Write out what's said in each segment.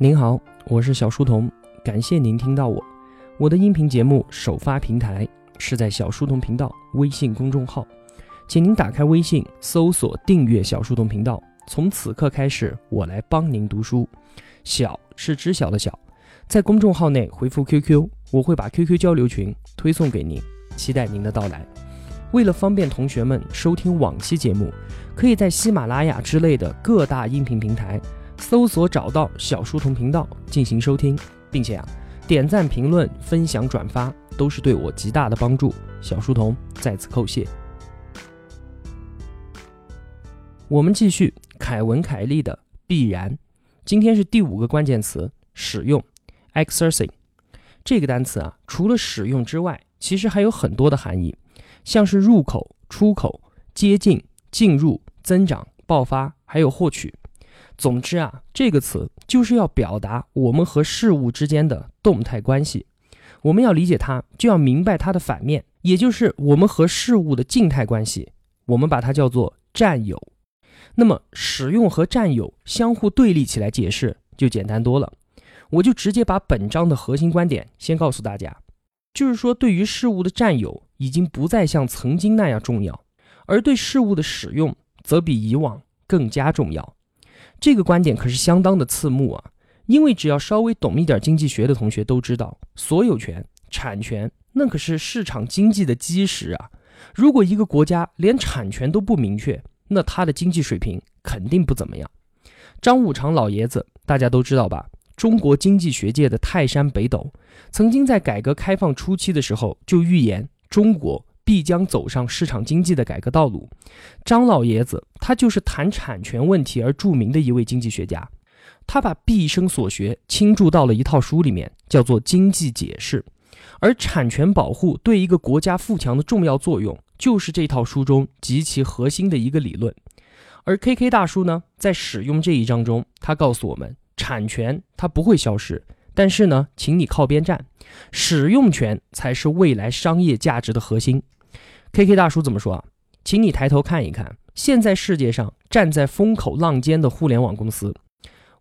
您好，我是小书童，感谢您听到我。我的音频节目首发平台是在小书童频道微信公众号，请您打开微信搜索订阅小书童频道。从此刻开始，我来帮您读书。小是知晓的小，在公众号内回复 QQ，我会把 QQ 交流群推送给您，期待您的到来。为了方便同学们收听往期节目，可以在喜马拉雅之类的各大音频平台。搜索找到小书童频道进行收听，并且啊，点赞、评论、分享、转发都是对我极大的帮助。小书童再次叩谢。我们继续凯文·凯利的必然。今天是第五个关键词：使用 （exercising）。这个单词啊，除了使用之外，其实还有很多的含义，像是入口、出口、接近、进入、增长、爆发，还有获取。总之啊，这个词就是要表达我们和事物之间的动态关系。我们要理解它，就要明白它的反面，也就是我们和事物的静态关系。我们把它叫做占有。那么，使用和占有相互对立起来解释就简单多了。我就直接把本章的核心观点先告诉大家，就是说，对于事物的占有已经不再像曾经那样重要，而对事物的使用则比以往更加重要。这个观点可是相当的刺目啊！因为只要稍微懂一点经济学的同学都知道，所有权、产权那可是市场经济的基石啊！如果一个国家连产权都不明确，那它的经济水平肯定不怎么样。张五常老爷子大家都知道吧？中国经济学界的泰山北斗，曾经在改革开放初期的时候就预言中国。必将走上市场经济的改革道路。张老爷子，他就是谈产权问题而著名的一位经济学家。他把毕生所学倾注到了一套书里面，叫做《经济解释》。而产权保护对一个国家富强的重要作用，就是这套书中极其核心的一个理论。而 K K 大叔呢，在使用这一章中，他告诉我们，产权它不会消失。但是呢，请你靠边站，使用权才是未来商业价值的核心。K K 大叔怎么说啊？请你抬头看一看，现在世界上站在风口浪尖的互联网公司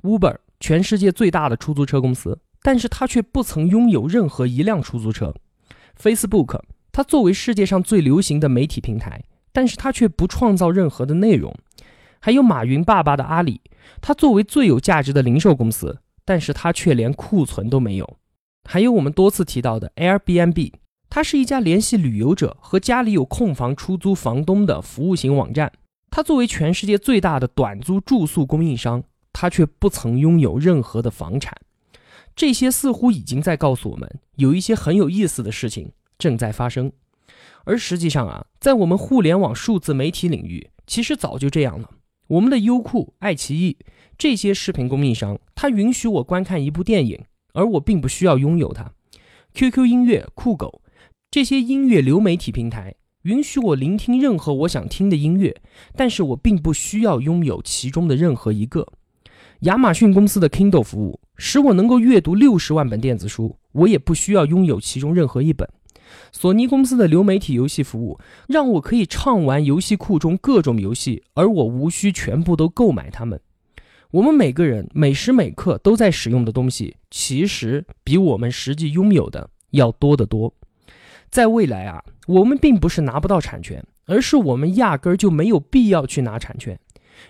，Uber，全世界最大的出租车公司，但是它却不曾拥有任何一辆出租车。Facebook，它作为世界上最流行的媒体平台，但是它却不创造任何的内容。还有马云爸爸的阿里，它作为最有价值的零售公司，但是它却连库存都没有。还有我们多次提到的 Airbnb。它是一家联系旅游者和家里有空房出租房东的服务型网站。它作为全世界最大的短租住宿供应商，它却不曾拥有任何的房产。这些似乎已经在告诉我们，有一些很有意思的事情正在发生。而实际上啊，在我们互联网数字媒体领域，其实早就这样了。我们的优酷、爱奇艺这些视频供应商，它允许我观看一部电影，而我并不需要拥有它。QQ 音乐、酷狗。这些音乐流媒体平台允许我聆听任何我想听的音乐，但是我并不需要拥有其中的任何一个。亚马逊公司的 Kindle 服务使我能够阅读六十万本电子书，我也不需要拥有其中任何一本。索尼公司的流媒体游戏服务让我可以畅玩游戏库中各种游戏，而我无需全部都购买它们。我们每个人每时每刻都在使用的东西，其实比我们实际拥有的要多得多。在未来啊，我们并不是拿不到产权，而是我们压根儿就没有必要去拿产权，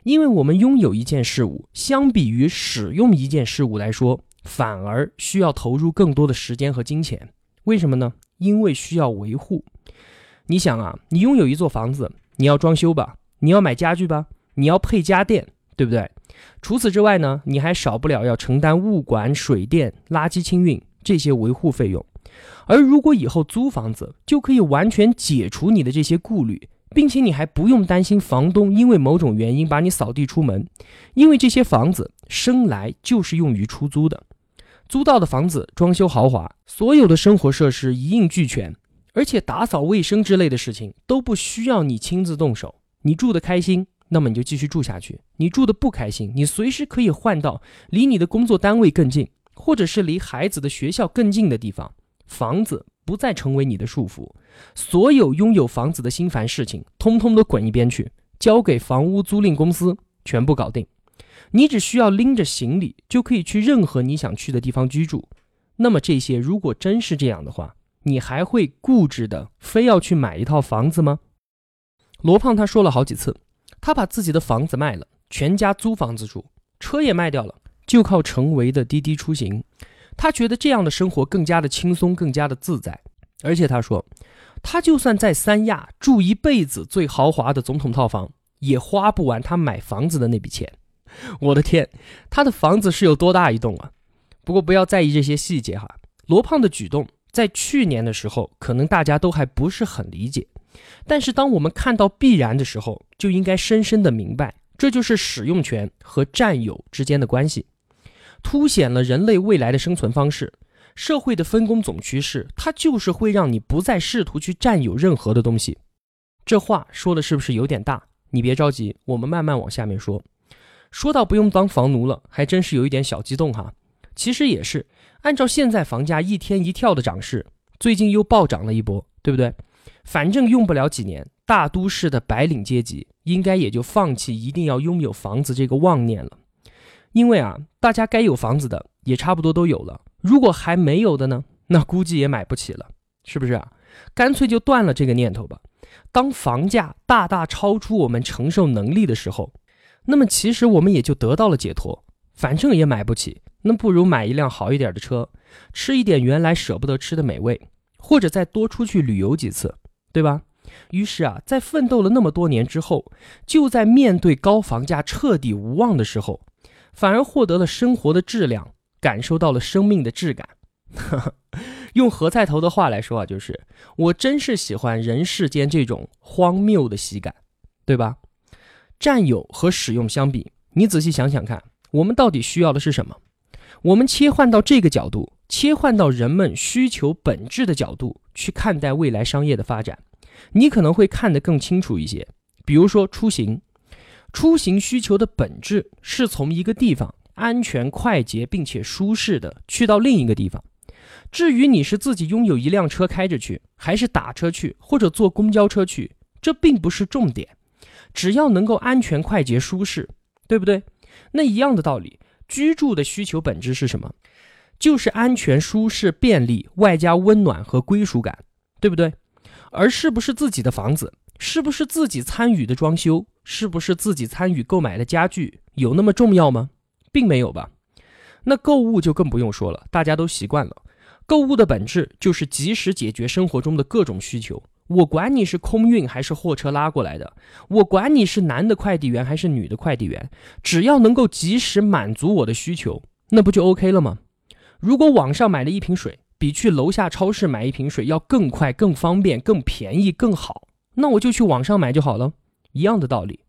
因为我们拥有一件事物，相比于使用一件事物来说，反而需要投入更多的时间和金钱。为什么呢？因为需要维护。你想啊，你拥有一座房子，你要装修吧，你要买家具吧，你要配家电，对不对？除此之外呢，你还少不了要承担物管、水电、垃圾清运这些维护费用。而如果以后租房子，就可以完全解除你的这些顾虑，并且你还不用担心房东因为某种原因把你扫地出门，因为这些房子生来就是用于出租的。租到的房子装修豪华，所有的生活设施一应俱全，而且打扫卫生之类的事情都不需要你亲自动手。你住得开心，那么你就继续住下去；你住得不开心，你随时可以换到离你的工作单位更近，或者是离孩子的学校更近的地方。房子不再成为你的束缚，所有拥有房子的心烦事情，通通都滚一边去，交给房屋租赁公司，全部搞定。你只需要拎着行李就可以去任何你想去的地方居住。那么这些如果真是这样的话，你还会固执的非要去买一套房子吗？罗胖他说了好几次，他把自己的房子卖了，全家租房子住，车也卖掉了，就靠成为的滴滴出行。他觉得这样的生活更加的轻松，更加的自在。而且他说，他就算在三亚住一辈子最豪华的总统套房，也花不完他买房子的那笔钱。我的天，他的房子是有多大一栋啊？不过不要在意这些细节哈。罗胖的举动在去年的时候，可能大家都还不是很理解。但是当我们看到必然的时候，就应该深深的明白，这就是使用权和占有之间的关系，凸显了人类未来的生存方式。社会的分工总趋势，它就是会让你不再试图去占有任何的东西。这话说的是不是有点大？你别着急，我们慢慢往下面说。说到不用当房奴了，还真是有一点小激动哈。其实也是，按照现在房价一天一跳的涨势，最近又暴涨了一波，对不对？反正用不了几年，大都市的白领阶级应该也就放弃一定要拥有房子这个妄念了，因为啊，大家该有房子的也差不多都有了，如果还没有的呢，那估计也买不起了，是不是啊？干脆就断了这个念头吧。当房价大大超出我们承受能力的时候，那么其实我们也就得到了解脱，反正也买不起，那不如买一辆好一点的车，吃一点原来舍不得吃的美味，或者再多出去旅游几次。对吧？于是啊，在奋斗了那么多年之后，就在面对高房价彻底无望的时候，反而获得了生活的质量，感受到了生命的质感。用何菜头的话来说啊，就是我真是喜欢人世间这种荒谬的喜感，对吧？占有和使用相比，你仔细想想看，我们到底需要的是什么？我们切换到这个角度，切换到人们需求本质的角度去看待未来商业的发展。你可能会看得更清楚一些。比如说出行，出行需求的本质是从一个地方安全、快捷并且舒适的去到另一个地方。至于你是自己拥有一辆车开着去，还是打车去，或者坐公交车去，这并不是重点。只要能够安全、快捷、舒适，对不对？那一样的道理，居住的需求本质是什么？就是安全、舒适、便利，外加温暖和归属感，对不对？而是不是自己的房子，是不是自己参与的装修，是不是自己参与购买的家具，有那么重要吗？并没有吧。那购物就更不用说了，大家都习惯了。购物的本质就是及时解决生活中的各种需求。我管你是空运还是货车拉过来的，我管你是男的快递员还是女的快递员，只要能够及时满足我的需求，那不就 OK 了吗？如果网上买了一瓶水。比去楼下超市买一瓶水要更快、更方便、更便宜、更好，那我就去网上买就好了。一样的道理，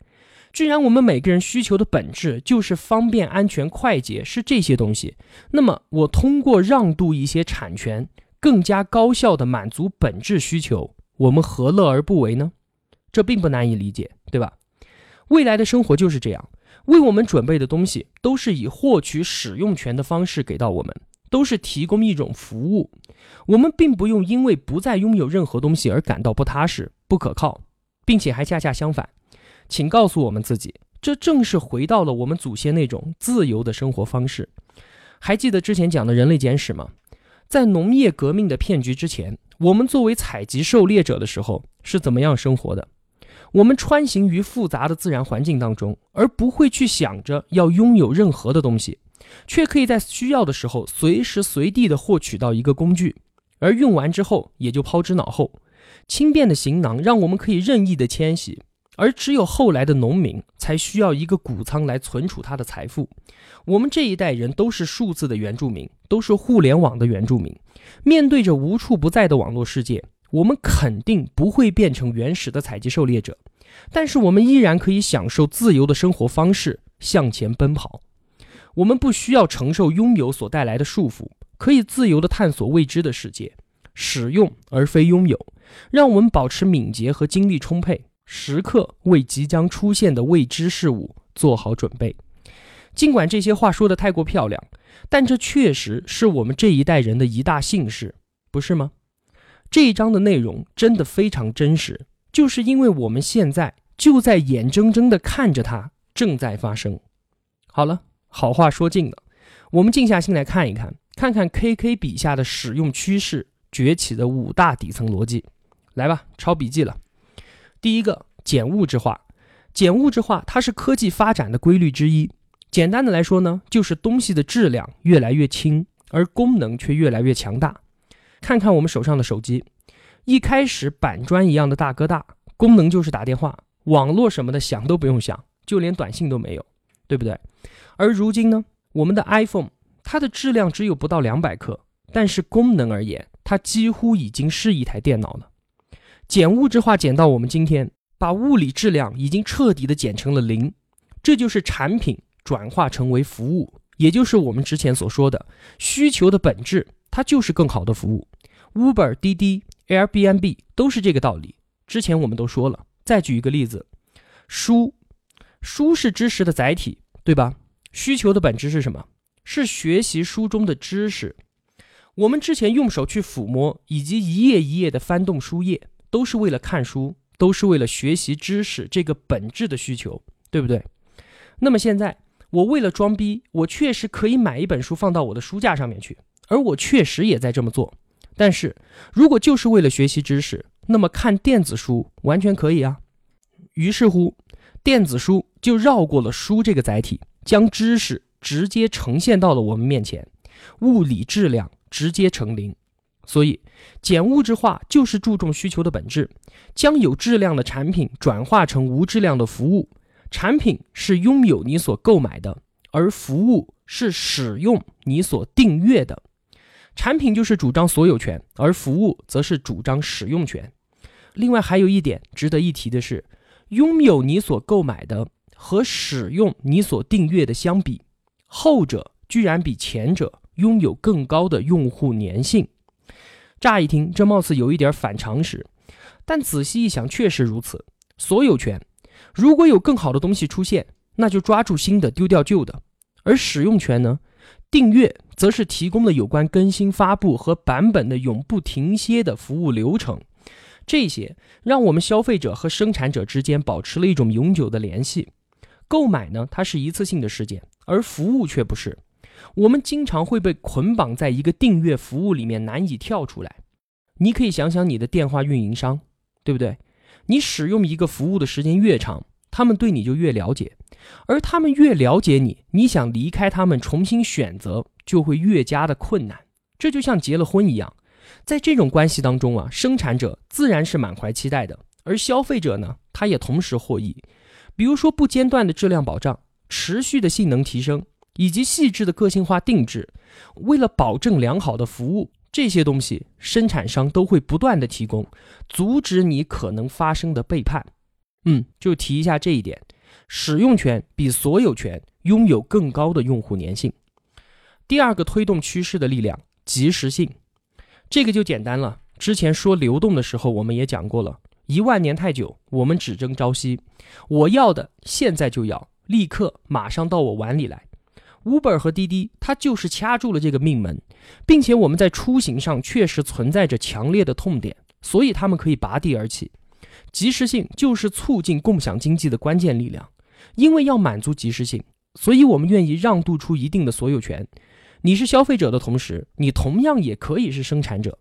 既然我们每个人需求的本质就是方便、安全、快捷，是这些东西，那么我通过让渡一些产权，更加高效的满足本质需求，我们何乐而不为呢？这并不难以理解，对吧？未来的生活就是这样，为我们准备的东西都是以获取使用权的方式给到我们。都是提供一种服务，我们并不用因为不再拥有任何东西而感到不踏实、不可靠，并且还恰恰相反。请告诉我们自己，这正是回到了我们祖先那种自由的生活方式。还记得之前讲的人类简史吗？在农业革命的骗局之前，我们作为采集狩猎者的时候是怎么样生活的？我们穿行于复杂的自然环境当中，而不会去想着要拥有任何的东西。却可以在需要的时候随时随地的获取到一个工具，而用完之后也就抛之脑后。轻便的行囊让我们可以任意的迁徙，而只有后来的农民才需要一个谷仓来存储他的财富。我们这一代人都是数字的原住民，都是互联网的原住民。面对着无处不在的网络世界，我们肯定不会变成原始的采集狩猎者，但是我们依然可以享受自由的生活方式，向前奔跑。我们不需要承受拥有所带来的束缚，可以自由地探索未知的世界，使用而非拥有，让我们保持敏捷和精力充沛，时刻为即将出现的未知事物做好准备。尽管这些话说得太过漂亮，但这确实是我们这一代人的一大幸事，不是吗？这一章的内容真的非常真实，就是因为我们现在就在眼睁睁地看着它正在发生。好了，好话说尽了，我们静下心来看一看，看看 KK 笔下的使用趋势崛起的五大底层逻辑。来吧，抄笔记了。第一个，减物质化。减物质化它是科技发展的规律之一。简单的来说呢，就是东西的质量越来越轻，而功能却越来越强大。看看我们手上的手机，一开始板砖一样的大哥大，功能就是打电话、网络什么的想都不用想，就连短信都没有，对不对？而如今呢，我们的 iPhone，它的质量只有不到两百克，但是功能而言，它几乎已经是一台电脑了。减物质化减到我们今天。把物理质量已经彻底的减成了零，这就是产品转化成为服务，也就是我们之前所说的需求的本质，它就是更好的服务。Uber、滴滴、Airbnb 都是这个道理。之前我们都说了，再举一个例子，书，书是知识的载体，对吧？需求的本质是什么？是学习书中的知识。我们之前用手去抚摸，以及一页一页的翻动书页，都是为了看书。都是为了学习知识这个本质的需求，对不对？那么现在我为了装逼，我确实可以买一本书放到我的书架上面去，而我确实也在这么做。但是如果就是为了学习知识，那么看电子书完全可以啊。于是乎，电子书就绕过了书这个载体，将知识直接呈现到了我们面前，物理质量直接成零。所以，减物质化就是注重需求的本质，将有质量的产品转化成无质量的服务。产品是拥有你所购买的，而服务是使用你所订阅的。产品就是主张所有权，而服务则是主张使用权。另外，还有一点值得一提的是，拥有你所购买的和使用你所订阅的相比，后者居然比前者拥有更高的用户粘性。乍一听，这貌似有一点反常识，但仔细一想，确实如此。所有权，如果有更好的东西出现，那就抓住新的，丢掉旧的；而使用权呢？订阅则是提供了有关更新、发布和版本的永不停歇的服务流程，这些让我们消费者和生产者之间保持了一种永久的联系。购买呢，它是一次性的事件，而服务却不是。我们经常会被捆绑在一个订阅服务里面，难以跳出来。你可以想想你的电话运营商，对不对？你使用一个服务的时间越长，他们对你就越了解，而他们越了解你，你想离开他们重新选择就会越加的困难。这就像结了婚一样，在这种关系当中啊，生产者自然是满怀期待的，而消费者呢，他也同时获益。比如说不间断的质量保障，持续的性能提升。以及细致的个性化定制，为了保证良好的服务，这些东西生产商都会不断的提供，阻止你可能发生的背叛。嗯，就提一下这一点，使用权比所有权拥有更高的用户粘性。第二个推动趋势的力量，及时性，这个就简单了。之前说流动的时候，我们也讲过了，一万年太久，我们只争朝夕。我要的现在就要，立刻马上到我碗里来。Uber 和滴滴，它就是掐住了这个命门，并且我们在出行上确实存在着强烈的痛点，所以他们可以拔地而起。及时性就是促进共享经济的关键力量，因为要满足及时性，所以我们愿意让渡出一定的所有权。你是消费者的同时，你同样也可以是生产者。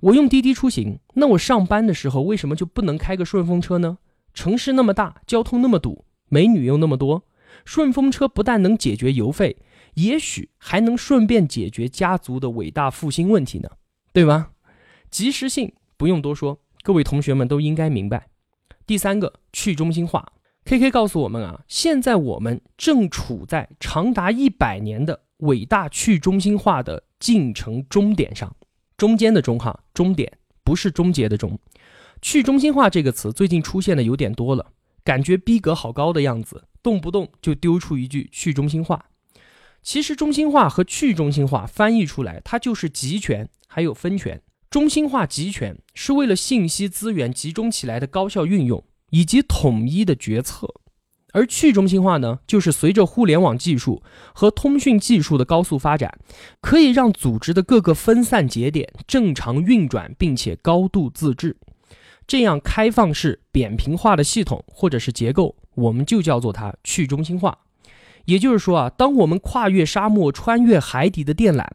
我用滴滴出行，那我上班的时候为什么就不能开个顺风车呢？城市那么大，交通那么堵，美女又那么多。顺风车不但能解决油费，也许还能顺便解决家族的伟大复兴问题呢，对吧？及时性不用多说，各位同学们都应该明白。第三个，去中心化。K K 告诉我们啊，现在我们正处在长达一百年的伟大去中心化的进程终点上，中间的中哈，终点不是终结的终。去中心化这个词最近出现的有点多了，感觉逼格好高的样子。动不动就丢出一句去中心化，其实中心化和去中心化翻译出来，它就是集权还有分权。中心化集权是为了信息资源集中起来的高效运用以及统一的决策，而去中心化呢，就是随着互联网技术和通讯技术的高速发展，可以让组织的各个分散节点正常运转，并且高度自治。这样开放式扁平化的系统或者是结构。我们就叫做它去中心化，也就是说啊，当我们跨越沙漠、穿越海底的电缆，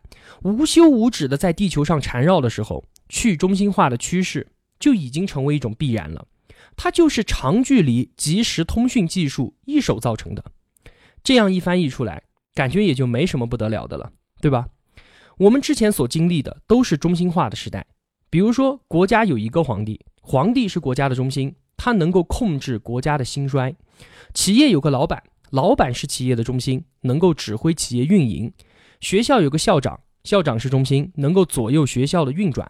无休无止的在地球上缠绕的时候，去中心化的趋势就已经成为一种必然了。它就是长距离即时通讯技术一手造成的。这样一翻译出来，感觉也就没什么不得了的了，对吧？我们之前所经历的都是中心化的时代，比如说国家有一个皇帝，皇帝是国家的中心，他能够控制国家的兴衰；企业有个老板，老板是企业的中心，能够指挥企业运营；学校有个校长，校长是中心，能够左右学校的运转；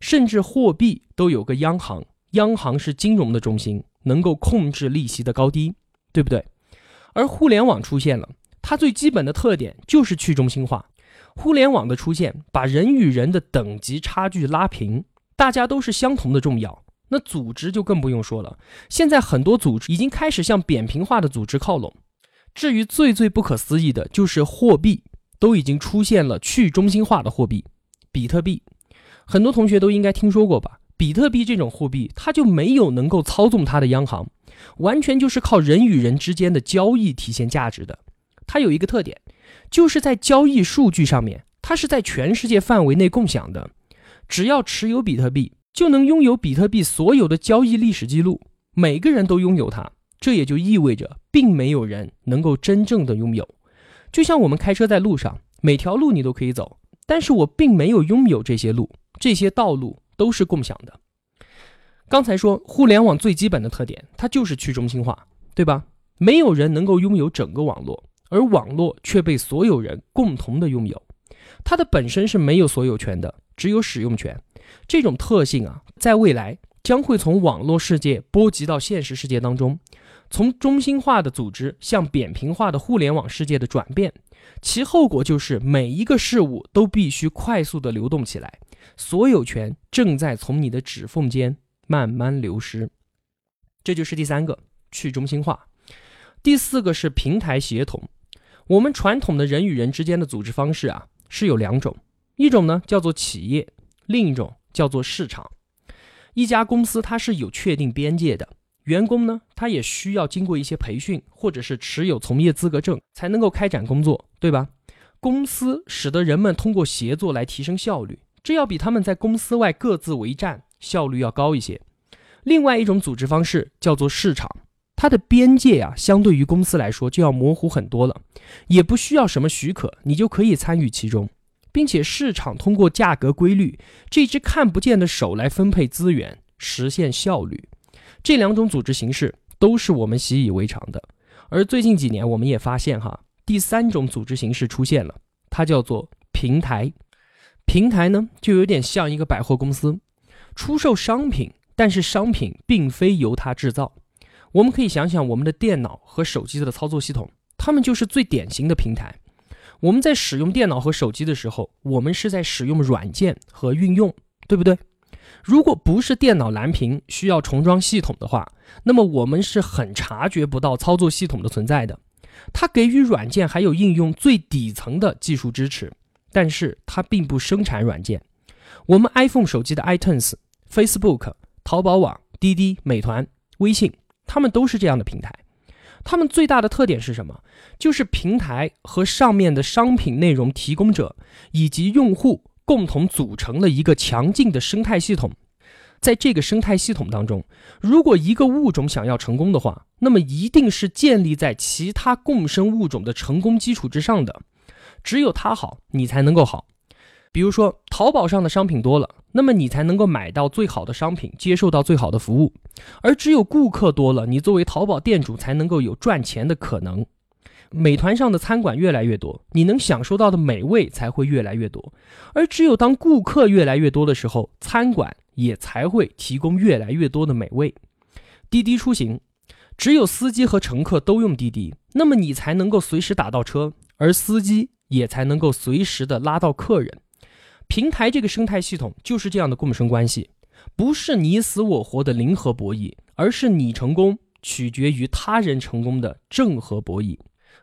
甚至货币都有个央行，央行是金融的中心，能够控制利息的高低，对不对？而互联网出现了，它最基本的特点就是去中心化。互联网的出现，把人与人的等级差距拉平，大家都是相同的重要。那组织就更不用说了，现在很多组织已经开始向扁平化的组织靠拢。至于最最不可思议的，就是货币都已经出现了去中心化的货币，比特币。很多同学都应该听说过吧？比特币这种货币，它就没有能够操纵它的央行，完全就是靠人与人之间的交易体现价值的。它有一个特点。就是在交易数据上面，它是在全世界范围内共享的。只要持有比特币，就能拥有比特币所有的交易历史记录，每个人都拥有它。这也就意味着，并没有人能够真正的拥有。就像我们开车在路上，每条路你都可以走，但是我并没有拥有这些路，这些道路都是共享的。刚才说互联网最基本的特点，它就是去中心化，对吧？没有人能够拥有整个网络。而网络却被所有人共同的拥有，它的本身是没有所有权的，只有使用权。这种特性啊，在未来将会从网络世界波及到现实世界当中，从中心化的组织向扁平化的互联网世界的转变，其后果就是每一个事物都必须快速的流动起来，所有权正在从你的指缝间慢慢流失。这就是第三个去中心化，第四个是平台协同。我们传统的人与人之间的组织方式啊，是有两种，一种呢叫做企业，另一种叫做市场。一家公司它是有确定边界的，员工呢他也需要经过一些培训，或者是持有从业资格证才能够开展工作，对吧？公司使得人们通过协作来提升效率，这要比他们在公司外各自为战效率要高一些。另外一种组织方式叫做市场。它的边界啊，相对于公司来说就要模糊很多了，也不需要什么许可，你就可以参与其中，并且市场通过价格规律这只看不见的手来分配资源，实现效率。这两种组织形式都是我们习以为常的，而最近几年我们也发现哈，第三种组织形式出现了，它叫做平台。平台呢，就有点像一个百货公司，出售商品，但是商品并非由它制造。我们可以想想我们的电脑和手机的操作系统，它们就是最典型的平台。我们在使用电脑和手机的时候，我们是在使用软件和运用，对不对？如果不是电脑蓝屏需要重装系统的话，那么我们是很察觉不到操作系统的存在的。它给予软件还有应用最底层的技术支持，但是它并不生产软件。我们 iPhone 手机的 iTunes、Facebook、淘宝网、滴滴、美团、微信。他们都是这样的平台，他们最大的特点是什么？就是平台和上面的商品内容提供者以及用户共同组成了一个强劲的生态系统。在这个生态系统当中，如果一个物种想要成功的话，那么一定是建立在其他共生物种的成功基础之上的。只有它好，你才能够好。比如说，淘宝上的商品多了。那么你才能够买到最好的商品，接受到最好的服务，而只有顾客多了，你作为淘宝店主才能够有赚钱的可能。美团上的餐馆越来越多，你能享受到的美味才会越来越多，而只有当顾客越来越多的时候，餐馆也才会提供越来越多的美味。滴滴出行，只有司机和乘客都用滴滴，那么你才能够随时打到车，而司机也才能够随时的拉到客人。平台这个生态系统就是这样的共生关系，不是你死我活的零和博弈，而是你成功取决于他人成功的正和博弈。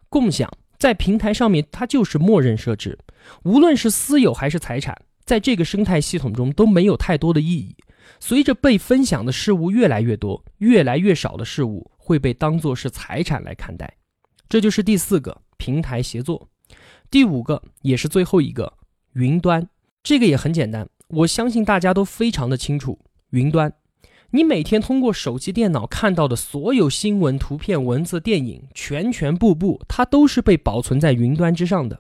共享在平台上面，它就是默认设置，无论是私有还是财产，在这个生态系统中都没有太多的意义。随着被分享的事物越来越多，越来越少的事物会被当作是财产来看待。这就是第四个平台协作。第五个也是最后一个，云端。这个也很简单，我相信大家都非常的清楚。云端，你每天通过手机、电脑看到的所有新闻、图片、文字、电影，全全部部，它都是被保存在云端之上的。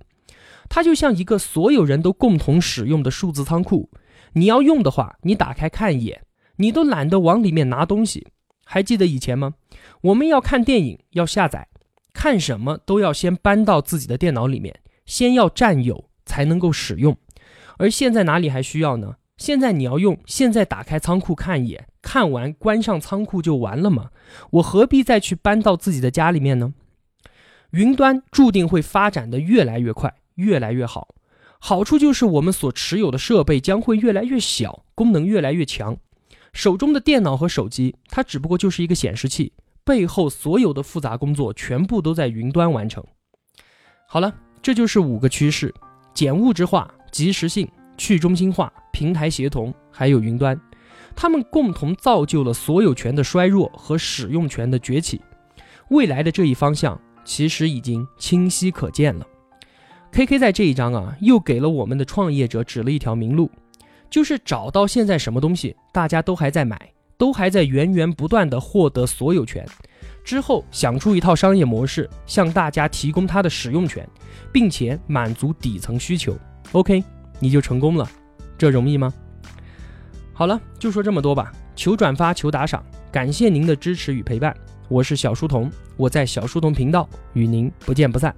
它就像一个所有人都共同使用的数字仓库。你要用的话，你打开看一眼，你都懒得往里面拿东西。还记得以前吗？我们要看电影要下载，看什么都要先搬到自己的电脑里面，先要占有才能够使用。而现在哪里还需要呢？现在你要用，现在打开仓库看一眼，看完关上仓库就完了吗？我何必再去搬到自己的家里面呢？云端注定会发展的越来越快，越来越好。好处就是我们所持有的设备将会越来越小，功能越来越强。手中的电脑和手机，它只不过就是一个显示器，背后所有的复杂工作全部都在云端完成。好了，这就是五个趋势：简物质化。及时性、去中心化、平台协同，还有云端，它们共同造就了所有权的衰弱和使用权的崛起。未来的这一方向其实已经清晰可见了。K K 在这一章啊，又给了我们的创业者指了一条明路，就是找到现在什么东西大家都还在买，都还在源源不断的获得所有权，之后想出一套商业模式，向大家提供它的使用权，并且满足底层需求。OK，你就成功了，这容易吗？好了，就说这么多吧。求转发，求打赏，感谢您的支持与陪伴。我是小书童，我在小书童频道与您不见不散。